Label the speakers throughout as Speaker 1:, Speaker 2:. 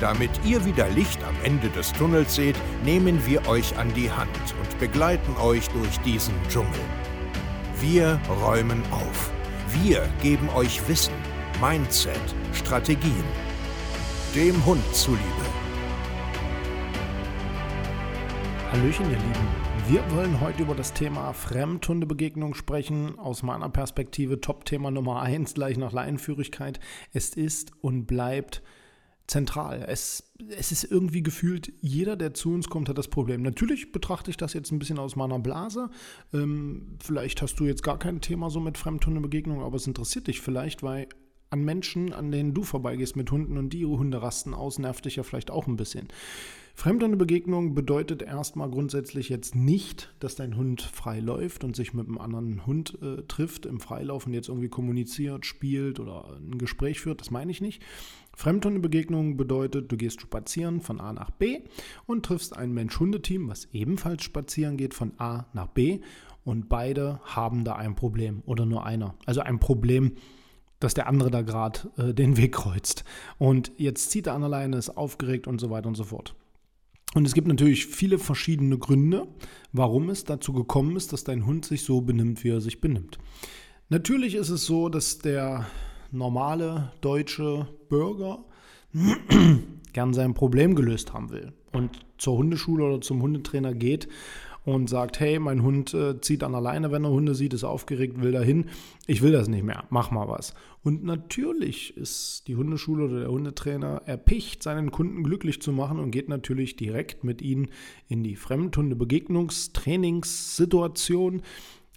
Speaker 1: Damit ihr wieder Licht am Ende des Tunnels seht, nehmen wir euch an die Hand und begleiten euch durch diesen Dschungel. Wir räumen auf. Wir geben euch Wissen, Mindset, Strategien. Dem Hund zuliebe.
Speaker 2: Hallöchen, ihr Lieben. Wir wollen heute über das Thema Fremdhundebegegnung sprechen. Aus meiner Perspektive Top-Thema Nummer 1, gleich nach Leinenführigkeit. Es ist und bleibt zentral. Es, es ist irgendwie gefühlt, jeder, der zu uns kommt, hat das Problem. Natürlich betrachte ich das jetzt ein bisschen aus meiner Blase. Ähm, vielleicht hast du jetzt gar kein Thema so mit Fremdhundebegegnungen, aber es interessiert dich vielleicht, weil an Menschen, an denen du vorbeigehst mit Hunden und die ihre Hunde rasten aus, nervt dich ja vielleicht auch ein bisschen. Fremdhundebegegnung bedeutet erstmal grundsätzlich jetzt nicht, dass dein Hund frei läuft und sich mit einem anderen Hund äh, trifft im Freilauf und jetzt irgendwie kommuniziert, spielt oder ein Gespräch führt. Das meine ich nicht. Fremdhundebegegnung bedeutet, du gehst spazieren von A nach B und triffst ein Mensch-Hundeteam, was ebenfalls spazieren geht von A nach B und beide haben da ein Problem oder nur einer. Also ein Problem, dass der andere da gerade äh, den Weg kreuzt. Und jetzt zieht er an alleine, ist aufgeregt und so weiter und so fort. Und es gibt natürlich viele verschiedene Gründe, warum es dazu gekommen ist, dass dein Hund sich so benimmt, wie er sich benimmt. Natürlich ist es so, dass der normale deutsche Bürger gern sein Problem gelöst haben will und zur Hundeschule oder zum Hundetrainer geht und sagt, hey, mein Hund äh, zieht an alleine, wenn er Hunde sieht, ist aufgeregt, will dahin. Ich will das nicht mehr, mach mal was. Und natürlich ist die Hundeschule oder der Hundetrainer erpicht, seinen Kunden glücklich zu machen und geht natürlich direkt mit ihnen in die Fremdhundebegegnungstrainingssituation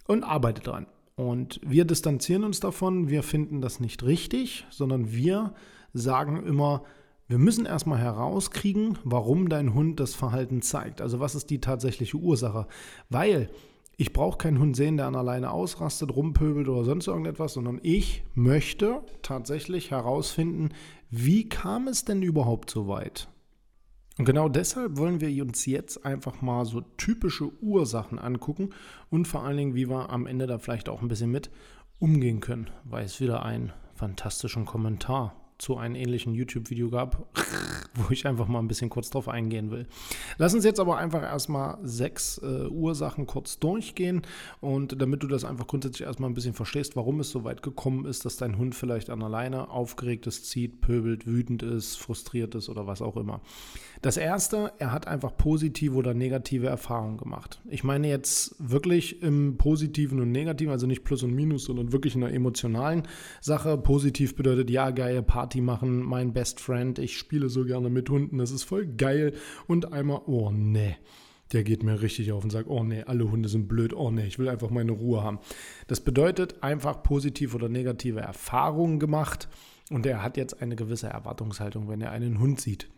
Speaker 2: und arbeitet dran. Und wir distanzieren uns davon, wir finden das nicht richtig, sondern wir sagen immer, wir müssen erstmal herauskriegen, warum dein Hund das Verhalten zeigt. Also was ist die tatsächliche Ursache? Weil ich brauche keinen Hund sehen, der an alleine ausrastet, rumpöbelt oder sonst irgendetwas, sondern ich möchte tatsächlich herausfinden, wie kam es denn überhaupt so weit? Und genau deshalb wollen wir uns jetzt einfach mal so typische Ursachen angucken und vor allen Dingen, wie wir am Ende da vielleicht auch ein bisschen mit umgehen können, weil es wieder einen fantastischen Kommentar zu einem ähnlichen YouTube-Video gab, wo ich einfach mal ein bisschen kurz drauf eingehen will. Lass uns jetzt aber einfach erstmal sechs äh, Ursachen kurz durchgehen und damit du das einfach grundsätzlich erstmal ein bisschen verstehst, warum es so weit gekommen ist, dass dein Hund vielleicht an alleine aufgeregt ist, zieht, pöbelt, wütend ist, frustriert ist oder was auch immer. Das erste, er hat einfach positive oder negative Erfahrungen gemacht. Ich meine jetzt wirklich im positiven und negativen, also nicht Plus und Minus, sondern wirklich in einer emotionalen Sache. Positiv bedeutet, ja, geil, Party machen, mein Best Friend, ich spiele so gerne mit Hunden, das ist voll geil. Und einmal, oh nee der geht mir richtig auf und sagt, oh nee, alle Hunde sind blöd, oh nee, ich will einfach meine Ruhe haben. Das bedeutet einfach positive oder negative Erfahrungen gemacht und er hat jetzt eine gewisse Erwartungshaltung, wenn er einen Hund sieht.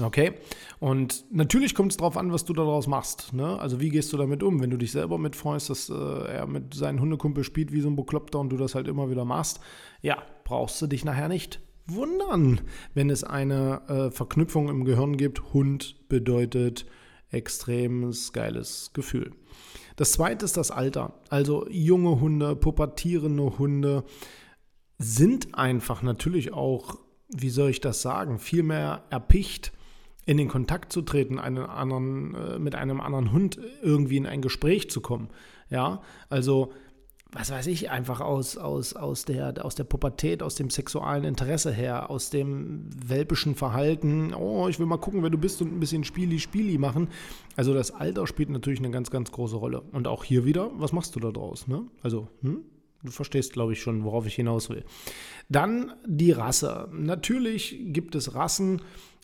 Speaker 2: Okay, und natürlich kommt es darauf an, was du daraus machst. Ne? Also wie gehst du damit um, wenn du dich selber mitfreust, dass äh, er mit seinen Hundekumpel spielt wie so ein Bekloppter und du das halt immer wieder machst. Ja, brauchst du dich nachher nicht wundern, wenn es eine äh, Verknüpfung im Gehirn gibt. Hund bedeutet extremes geiles Gefühl. Das zweite ist das Alter. Also junge Hunde, pubertierende Hunde sind einfach natürlich auch, wie soll ich das sagen, viel mehr erpicht in den Kontakt zu treten, einen anderen, äh, mit einem anderen Hund irgendwie in ein Gespräch zu kommen. Ja, also was weiß ich, einfach aus, aus, aus, der, aus der Pubertät, aus dem sexualen Interesse her, aus dem welpischen Verhalten, oh, ich will mal gucken, wer du bist und ein bisschen Spieli-Spieli machen. Also das Alter spielt natürlich eine ganz, ganz große Rolle. Und auch hier wieder, was machst du da draus? Ne? Also, hm? Du verstehst, glaube ich, schon, worauf ich hinaus will. Dann die Rasse. Natürlich gibt es Rassen,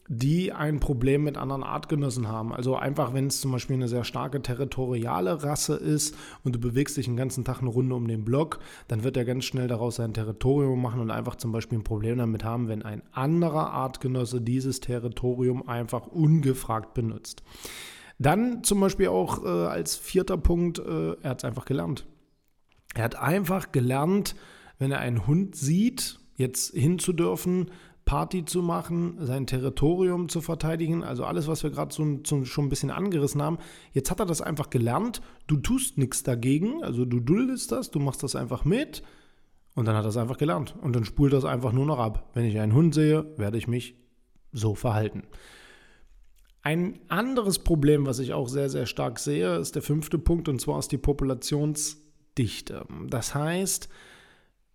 Speaker 2: die ein Problem mit anderen Artgenossen haben. Also einfach, wenn es zum Beispiel eine sehr starke territoriale Rasse ist und du bewegst dich den ganzen Tag eine Runde um den Block, dann wird er ganz schnell daraus sein Territorium machen und einfach zum Beispiel ein Problem damit haben, wenn ein anderer Artgenosse dieses Territorium einfach ungefragt benutzt. Dann zum Beispiel auch äh, als vierter Punkt, äh, er hat es einfach gelernt. Er hat einfach gelernt, wenn er einen Hund sieht, jetzt hinzudürfen, Party zu machen, sein Territorium zu verteidigen, also alles, was wir gerade so, so, schon ein bisschen angerissen haben. Jetzt hat er das einfach gelernt. Du tust nichts dagegen, also du duldest das, du machst das einfach mit und dann hat er es einfach gelernt und dann spult das einfach nur noch ab. Wenn ich einen Hund sehe, werde ich mich so verhalten. Ein anderes Problem, was ich auch sehr, sehr stark sehe, ist der fünfte Punkt und zwar ist die Populationsdichte. Das heißt,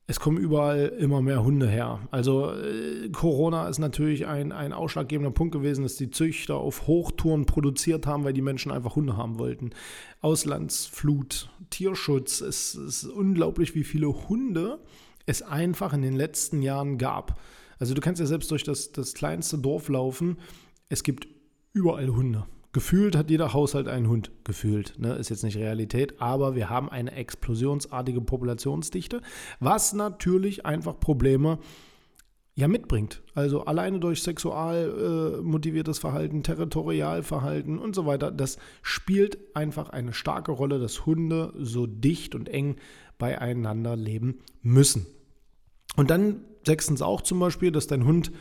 Speaker 2: es kommen überall immer mehr Hunde her. Also äh, Corona ist natürlich ein, ein ausschlaggebender Punkt gewesen, dass die Züchter auf Hochtouren produziert haben, weil die Menschen einfach Hunde haben wollten. Auslandsflut, Tierschutz, es ist unglaublich, wie viele Hunde es einfach in den letzten Jahren gab. Also du kannst ja selbst durch das, das kleinste Dorf laufen. Es gibt überall Hunde. Gefühlt hat jeder Haushalt einen Hund. Gefühlt, ne? ist jetzt nicht Realität, aber wir haben eine explosionsartige Populationsdichte, was natürlich einfach Probleme ja mitbringt. Also alleine durch sexual äh, motiviertes Verhalten, Territorialverhalten und so weiter, das spielt einfach eine starke Rolle, dass Hunde so dicht und eng beieinander leben müssen. Und dann sechstens auch zum Beispiel, dass dein Hund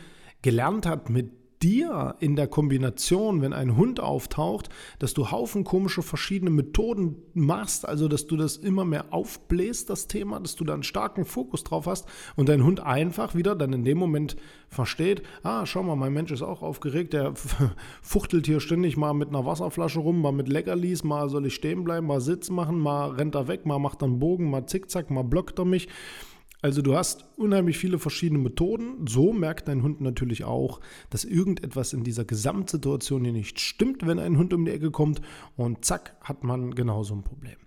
Speaker 2: gelernt hat, mit dir in der Kombination, wenn ein Hund auftaucht, dass du Haufen komische verschiedene Methoden machst, also dass du das immer mehr aufbläst, das Thema, dass du da einen starken Fokus drauf hast und dein Hund einfach wieder dann in dem Moment versteht, ah, schau mal, mein Mensch ist auch aufgeregt, der fuchtelt hier ständig mal mit einer Wasserflasche rum, mal mit Leckerlis, mal soll ich stehen bleiben, mal Sitz machen, mal rennt er weg, mal macht er einen Bogen, mal zickzack, mal blockt er mich. Also du hast unheimlich viele verschiedene Methoden. So merkt dein Hund natürlich auch, dass irgendetwas in dieser Gesamtsituation hier nicht stimmt, wenn ein Hund um die Ecke kommt. Und zack, hat man genauso ein Problem.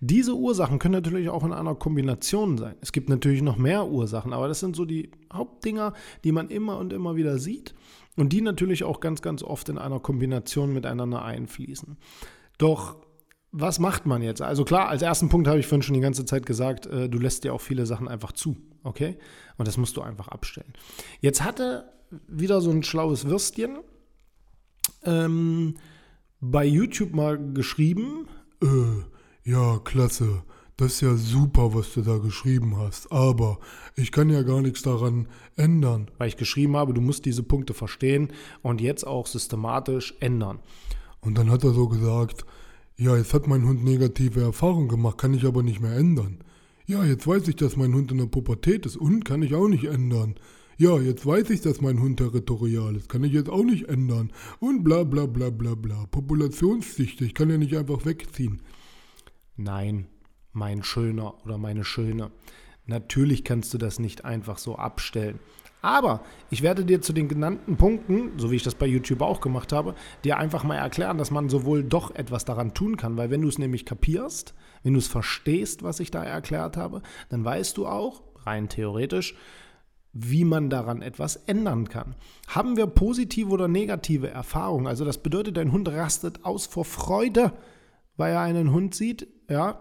Speaker 2: Diese Ursachen können natürlich auch in einer Kombination sein. Es gibt natürlich noch mehr Ursachen, aber das sind so die Hauptdinger, die man immer und immer wieder sieht und die natürlich auch ganz, ganz oft in einer Kombination miteinander einfließen. Doch was macht man jetzt? Also klar, als ersten Punkt habe ich vorhin schon die ganze Zeit gesagt, äh, du lässt dir auch viele Sachen einfach zu, okay? Und das musst du einfach abstellen. Jetzt hatte wieder so ein schlaues Würstchen ähm, bei YouTube mal geschrieben,
Speaker 3: äh, ja, klasse, das ist ja super, was du da geschrieben hast, aber ich kann ja gar nichts daran ändern.
Speaker 2: Weil ich geschrieben habe, du musst diese Punkte verstehen und jetzt auch systematisch ändern.
Speaker 3: Und dann hat er so gesagt, ja, jetzt hat mein Hund negative Erfahrungen gemacht, kann ich aber nicht mehr ändern. Ja, jetzt weiß ich, dass mein Hund in der Pubertät ist und kann ich auch nicht ändern. Ja, jetzt weiß ich, dass mein Hund territorial ist, kann ich jetzt auch nicht ändern. Und bla bla bla bla bla. Populationsdichte, ich kann ja nicht einfach wegziehen.
Speaker 2: Nein, mein Schöner oder meine Schöne. Natürlich kannst du das nicht einfach so abstellen. Aber ich werde dir zu den genannten Punkten, so wie ich das bei YouTube auch gemacht habe, dir einfach mal erklären, dass man sowohl doch etwas daran tun kann, weil wenn du es nämlich kapierst, wenn du es verstehst, was ich da erklärt habe, dann weißt du auch, rein theoretisch, wie man daran etwas ändern kann. Haben wir positive oder negative Erfahrungen? Also das bedeutet, dein Hund rastet aus vor Freude, weil er einen Hund sieht, ja,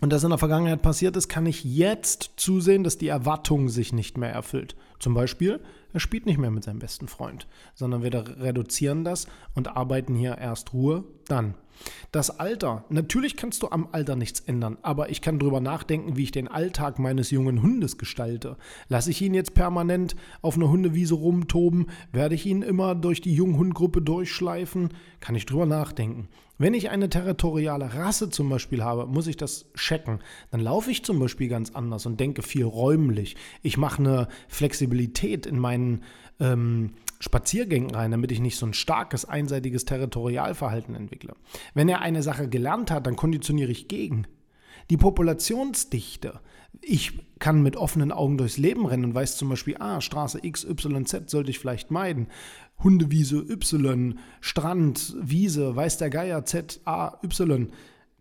Speaker 2: und das in der Vergangenheit passiert ist, kann ich jetzt zusehen, dass die Erwartung sich nicht mehr erfüllt. Zum Beispiel, er spielt nicht mehr mit seinem besten Freund, sondern wir reduzieren das und arbeiten hier erst Ruhe, dann. Das Alter. Natürlich kannst du am Alter nichts ändern, aber ich kann darüber nachdenken, wie ich den Alltag meines jungen Hundes gestalte. Lasse ich ihn jetzt permanent auf einer Hundewiese rumtoben? Werde ich ihn immer durch die Junghundgruppe durchschleifen? Kann ich drüber nachdenken. Wenn ich eine territoriale Rasse zum Beispiel habe, muss ich das checken. Dann laufe ich zum Beispiel ganz anders und denke viel räumlich. Ich mache eine Flexibilität in meinen ähm, Spaziergängen rein, damit ich nicht so ein starkes, einseitiges Territorialverhalten entwickle. Wenn er eine Sache gelernt hat, dann konditioniere ich gegen. Die Populationsdichte. Ich kann mit offenen Augen durchs Leben rennen und weiß zum Beispiel, ah, Straße X, Y, Z sollte ich vielleicht meiden. Hundewiese Y, Strand, Wiese, weiß der Geier Z, A, Y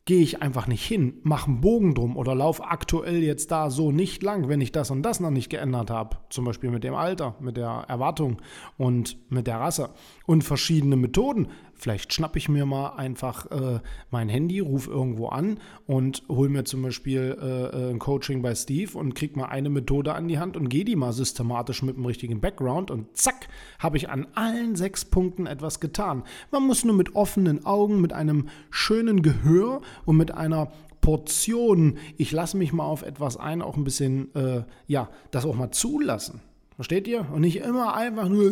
Speaker 2: gehe ich einfach nicht hin, mache einen Bogen drum oder laufe aktuell jetzt da so nicht lang, wenn ich das und das noch nicht geändert habe. Zum Beispiel mit dem Alter, mit der Erwartung und mit der Rasse. Und verschiedene Methoden Vielleicht schnappe ich mir mal einfach äh, mein Handy, rufe irgendwo an und hole mir zum Beispiel äh, äh, ein Coaching bei Steve und kriege mal eine Methode an die Hand und gehe die mal systematisch mit dem richtigen Background und zack, habe ich an allen sechs Punkten etwas getan. Man muss nur mit offenen Augen, mit einem schönen Gehör und mit einer Portion, ich lasse mich mal auf etwas ein, auch ein bisschen, äh, ja, das auch mal zulassen. Versteht ihr? Und nicht immer einfach nur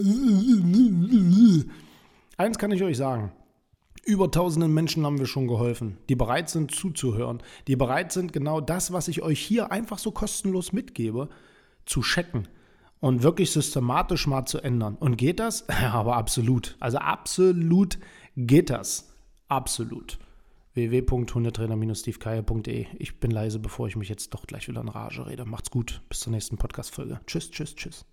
Speaker 2: Eins kann ich euch sagen. Über tausenden Menschen haben wir schon geholfen, die bereit sind zuzuhören, die bereit sind, genau das, was ich euch hier einfach so kostenlos mitgebe, zu checken und wirklich systematisch mal zu ändern. Und geht das? Ja, aber absolut. Also absolut geht das. Absolut. www.hundetrainer-stevekeier.de Ich bin leise, bevor ich mich jetzt doch gleich wieder in Rage rede. Macht's gut. Bis zur nächsten Podcast-Folge. Tschüss, tschüss, tschüss.